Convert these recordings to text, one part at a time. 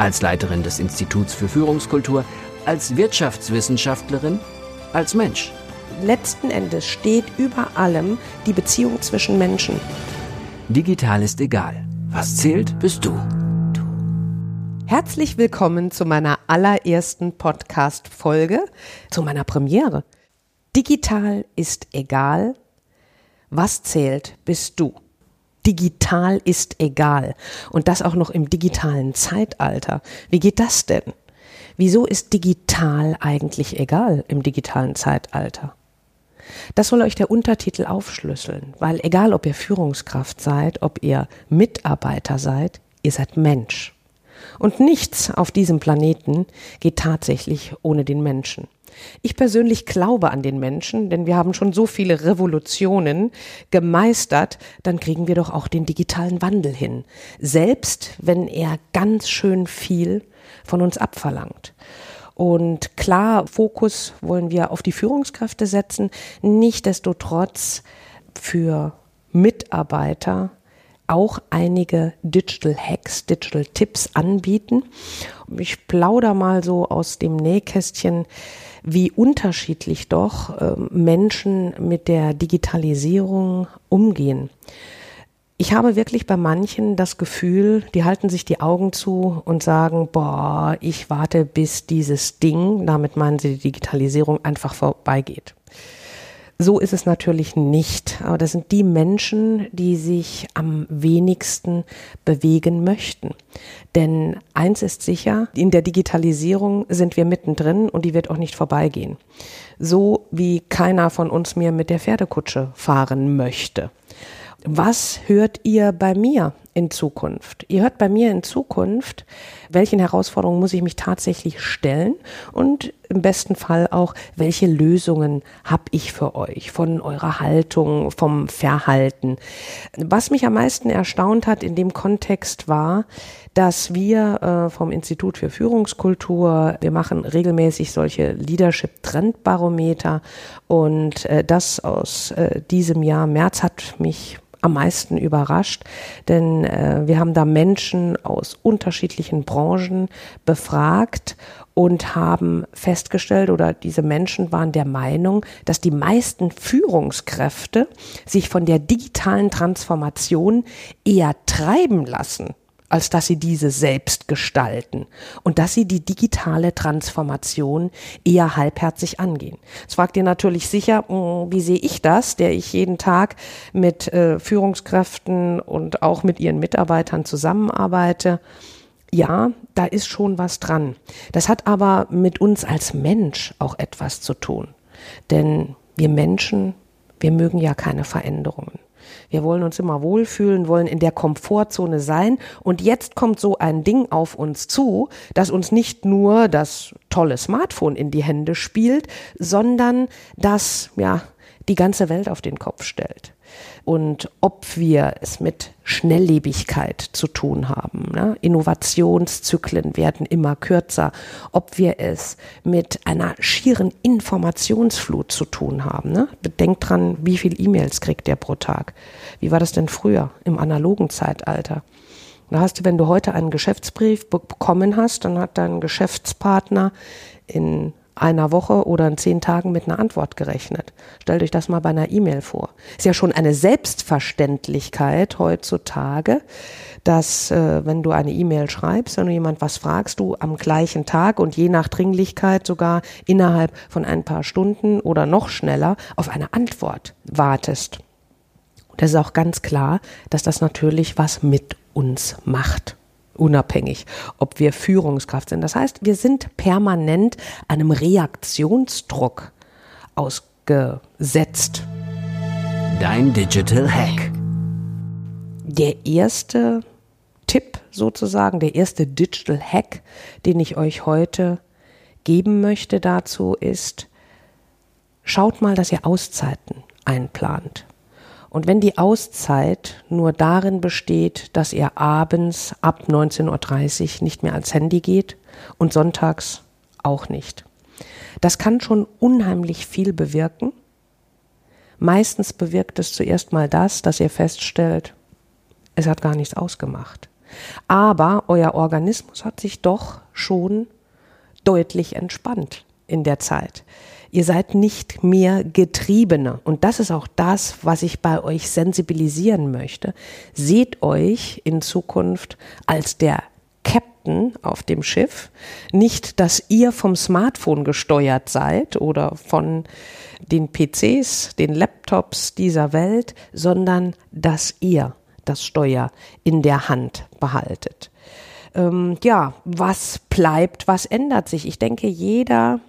Als Leiterin des Instituts für Führungskultur, als Wirtschaftswissenschaftlerin, als Mensch. Letzten Endes steht über allem die Beziehung zwischen Menschen. Digital ist egal. Was zählt, bist du. Herzlich willkommen zu meiner allerersten Podcast-Folge, zu meiner Premiere. Digital ist egal. Was zählt, bist du. Digital ist egal. Und das auch noch im digitalen Zeitalter. Wie geht das denn? Wieso ist digital eigentlich egal im digitalen Zeitalter? Das soll euch der Untertitel aufschlüsseln, weil egal ob ihr Führungskraft seid, ob ihr Mitarbeiter seid, ihr seid Mensch. Und nichts auf diesem Planeten geht tatsächlich ohne den Menschen. Ich persönlich glaube an den Menschen, denn wir haben schon so viele Revolutionen gemeistert, dann kriegen wir doch auch den digitalen Wandel hin. Selbst wenn er ganz schön viel von uns abverlangt. Und klar, Fokus wollen wir auf die Führungskräfte setzen, nichtdestotrotz für Mitarbeiter auch einige Digital Hacks, Digital Tipps anbieten. Ich plaudere mal so aus dem Nähkästchen, wie unterschiedlich doch äh, Menschen mit der Digitalisierung umgehen. Ich habe wirklich bei manchen das Gefühl, die halten sich die Augen zu und sagen, boah, ich warte, bis dieses Ding, damit meinen sie die Digitalisierung, einfach vorbeigeht. So ist es natürlich nicht. Aber das sind die Menschen, die sich am wenigsten bewegen möchten. Denn eins ist sicher, in der Digitalisierung sind wir mittendrin und die wird auch nicht vorbeigehen. So wie keiner von uns mehr mit der Pferdekutsche fahren möchte. Was hört ihr bei mir in Zukunft? Ihr hört bei mir in Zukunft, welchen Herausforderungen muss ich mich tatsächlich stellen und im besten Fall auch, welche Lösungen habe ich für euch von eurer Haltung, vom Verhalten. Was mich am meisten erstaunt hat in dem Kontext war, dass wir äh, vom Institut für Führungskultur, wir machen regelmäßig solche Leadership Trendbarometer und äh, das aus äh, diesem Jahr März hat mich am meisten überrascht, denn äh, wir haben da Menschen aus unterschiedlichen Branchen befragt und haben festgestellt oder diese Menschen waren der Meinung, dass die meisten Führungskräfte sich von der digitalen Transformation eher treiben lassen als dass sie diese selbst gestalten und dass sie die digitale Transformation eher halbherzig angehen. Jetzt fragt ihr natürlich sicher, hm, wie sehe ich das, der ich jeden Tag mit äh, Führungskräften und auch mit ihren Mitarbeitern zusammenarbeite. Ja, da ist schon was dran. Das hat aber mit uns als Mensch auch etwas zu tun. Denn wir Menschen, wir mögen ja keine Veränderungen. Wir wollen uns immer wohlfühlen, wollen in der Komfortzone sein. Und jetzt kommt so ein Ding auf uns zu, das uns nicht nur das tolle Smartphone in die Hände spielt, sondern das, ja, die ganze Welt auf den Kopf stellt und ob wir es mit Schnelllebigkeit zu tun haben. Ne? Innovationszyklen werden immer kürzer, ob wir es mit einer schieren Informationsflut zu tun haben. Ne? Bedenkt dran, wie viel E-Mails kriegt der pro Tag. Wie war das denn früher im analogen Zeitalter? Da hast du, wenn du heute einen Geschäftsbrief bekommen hast, dann hat dein Geschäftspartner in einer Woche oder in zehn Tagen mit einer Antwort gerechnet. Stellt euch das mal bei einer E-Mail vor. Ist ja schon eine Selbstverständlichkeit heutzutage, dass äh, wenn du eine E-Mail schreibst, wenn du jemand was fragst, du am gleichen Tag und je nach Dringlichkeit sogar innerhalb von ein paar Stunden oder noch schneller auf eine Antwort wartest. Und es ist auch ganz klar, dass das natürlich was mit uns macht unabhängig, ob wir Führungskraft sind. Das heißt, wir sind permanent einem Reaktionsdruck ausgesetzt. Dein Digital Hack. Der erste Tipp sozusagen, der erste Digital Hack, den ich euch heute geben möchte dazu ist, schaut mal, dass ihr Auszeiten einplant. Und wenn die Auszeit nur darin besteht, dass ihr abends ab 19.30 Uhr nicht mehr ans Handy geht und sonntags auch nicht. Das kann schon unheimlich viel bewirken. Meistens bewirkt es zuerst mal das, dass ihr feststellt, es hat gar nichts ausgemacht. Aber euer Organismus hat sich doch schon deutlich entspannt in der Zeit. Ihr seid nicht mehr Getriebene. Und das ist auch das, was ich bei euch sensibilisieren möchte. Seht euch in Zukunft als der Captain auf dem Schiff. Nicht, dass ihr vom Smartphone gesteuert seid oder von den PCs, den Laptops dieser Welt, sondern dass ihr das Steuer in der Hand behaltet. Ähm, ja, was bleibt, was ändert sich? Ich denke, jeder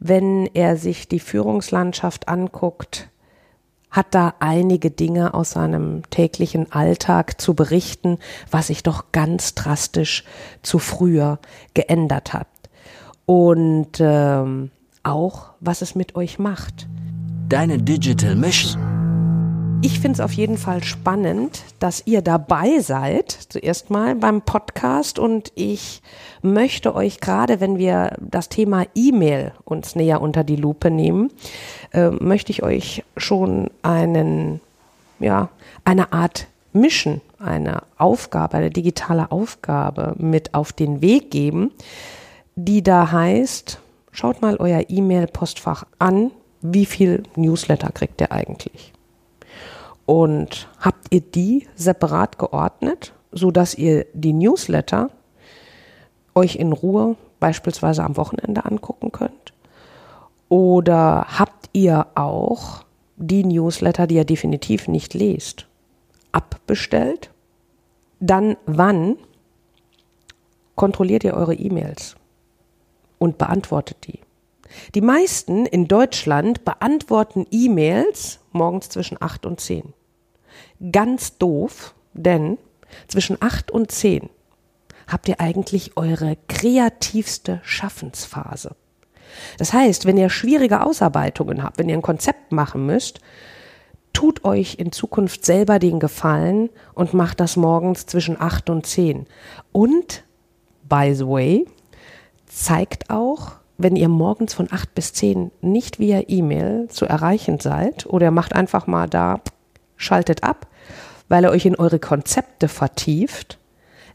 wenn er sich die Führungslandschaft anguckt, hat da einige Dinge aus seinem täglichen Alltag zu berichten, was sich doch ganz drastisch zu früher geändert hat. Und ähm, auch, was es mit euch macht. Deine Digital Mission. Ich finde es auf jeden Fall spannend, dass ihr dabei seid, zuerst mal beim Podcast. Und ich möchte euch gerade, wenn wir das Thema E-Mail uns näher unter die Lupe nehmen, äh, möchte ich euch schon einen, ja, eine Art Mission, eine Aufgabe, eine digitale Aufgabe mit auf den Weg geben, die da heißt, schaut mal euer E-Mail-Postfach an, wie viel Newsletter kriegt ihr eigentlich? Und habt ihr die separat geordnet, so dass ihr die Newsletter euch in Ruhe beispielsweise am Wochenende angucken könnt? Oder habt ihr auch die Newsletter, die ihr definitiv nicht lest, abbestellt? Dann wann kontrolliert ihr eure E-Mails und beantwortet die? Die meisten in Deutschland beantworten E-Mails morgens zwischen 8 und 10 ganz doof, denn zwischen 8 und 10 habt ihr eigentlich eure kreativste Schaffensphase. Das heißt, wenn ihr schwierige Ausarbeitungen habt, wenn ihr ein Konzept machen müsst, tut euch in Zukunft selber den Gefallen und macht das morgens zwischen 8 und 10. Und, by the way, zeigt auch, wenn ihr morgens von 8 bis 10 nicht via E-Mail zu erreichen seid oder macht einfach mal da, schaltet ab, weil er euch in eure Konzepte vertieft,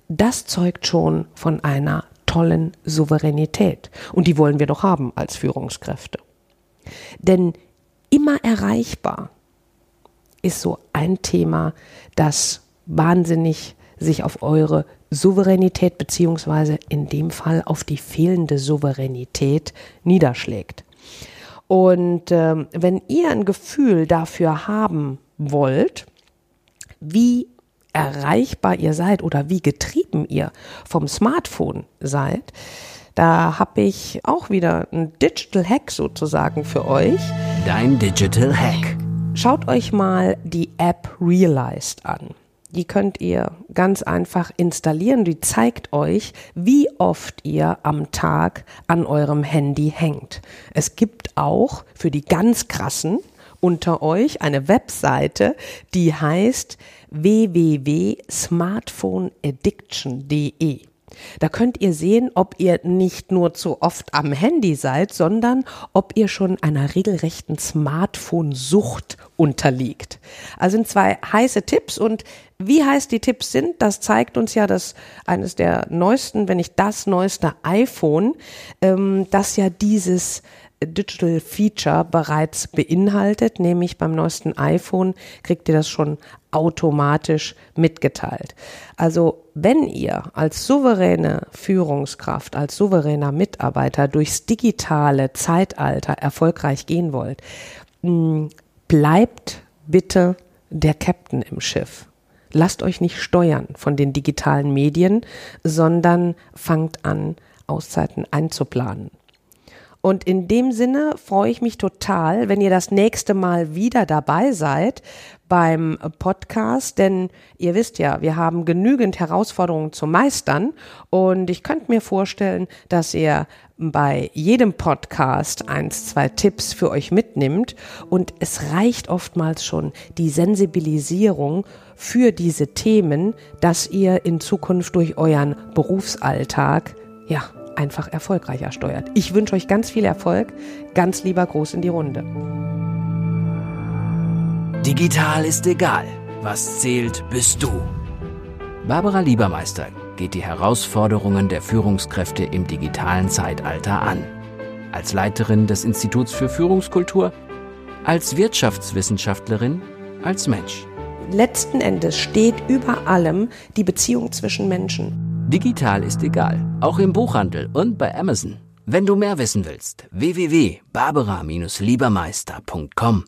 das zeugt schon von einer tollen Souveränität. Und die wollen wir doch haben als Führungskräfte. Denn immer erreichbar ist so ein Thema, das wahnsinnig sich auf eure Souveränität beziehungsweise in dem Fall auf die fehlende Souveränität niederschlägt. Und äh, wenn ihr ein Gefühl dafür haben wollt, wie erreichbar ihr seid oder wie getrieben ihr vom Smartphone seid, da habe ich auch wieder einen Digital Hack sozusagen für euch. Dein Digital Hack. Schaut euch mal die App Realized an. Die könnt ihr ganz einfach installieren. Die zeigt euch, wie oft ihr am Tag an eurem Handy hängt. Es gibt auch für die ganz krassen unter euch eine Webseite, die heißt www.smartphoneaddiction.de. Da könnt ihr sehen, ob ihr nicht nur zu oft am Handy seid, sondern ob ihr schon einer regelrechten Smartphone-Sucht unterliegt. Also sind zwei heiße Tipps und wie heiß die Tipps sind, das zeigt uns ja das eines der neuesten, wenn nicht das neueste iPhone, ähm, das ja dieses Digital Feature bereits beinhaltet, nämlich beim neuesten iPhone kriegt ihr das schon automatisch mitgeteilt. Also wenn ihr als souveräne Führungskraft, als souveräner Mitarbeiter durchs digitale Zeitalter erfolgreich gehen wollt, bleibt bitte der Captain im Schiff. Lasst euch nicht steuern von den digitalen Medien, sondern fangt an, Auszeiten einzuplanen. Und in dem Sinne freue ich mich total, wenn ihr das nächste Mal wieder dabei seid beim Podcast, denn ihr wisst ja, wir haben genügend Herausforderungen zu meistern. Und ich könnte mir vorstellen, dass ihr bei jedem Podcast eins, zwei Tipps für euch mitnimmt. Und es reicht oftmals schon die Sensibilisierung für diese Themen, dass ihr in Zukunft durch euren Berufsalltag ja einfach erfolgreicher steuert. Ich wünsche euch ganz viel Erfolg, ganz lieber Groß in die Runde. Digital ist egal. Was zählt, bist du. Barbara Liebermeister geht die Herausforderungen der Führungskräfte im digitalen Zeitalter an. Als Leiterin des Instituts für Führungskultur, als Wirtschaftswissenschaftlerin, als Mensch. Letzten Endes steht über allem die Beziehung zwischen Menschen. Digital ist egal, auch im Buchhandel und bei Amazon. Wenn du mehr wissen willst, www.barbara-liebermeister.com.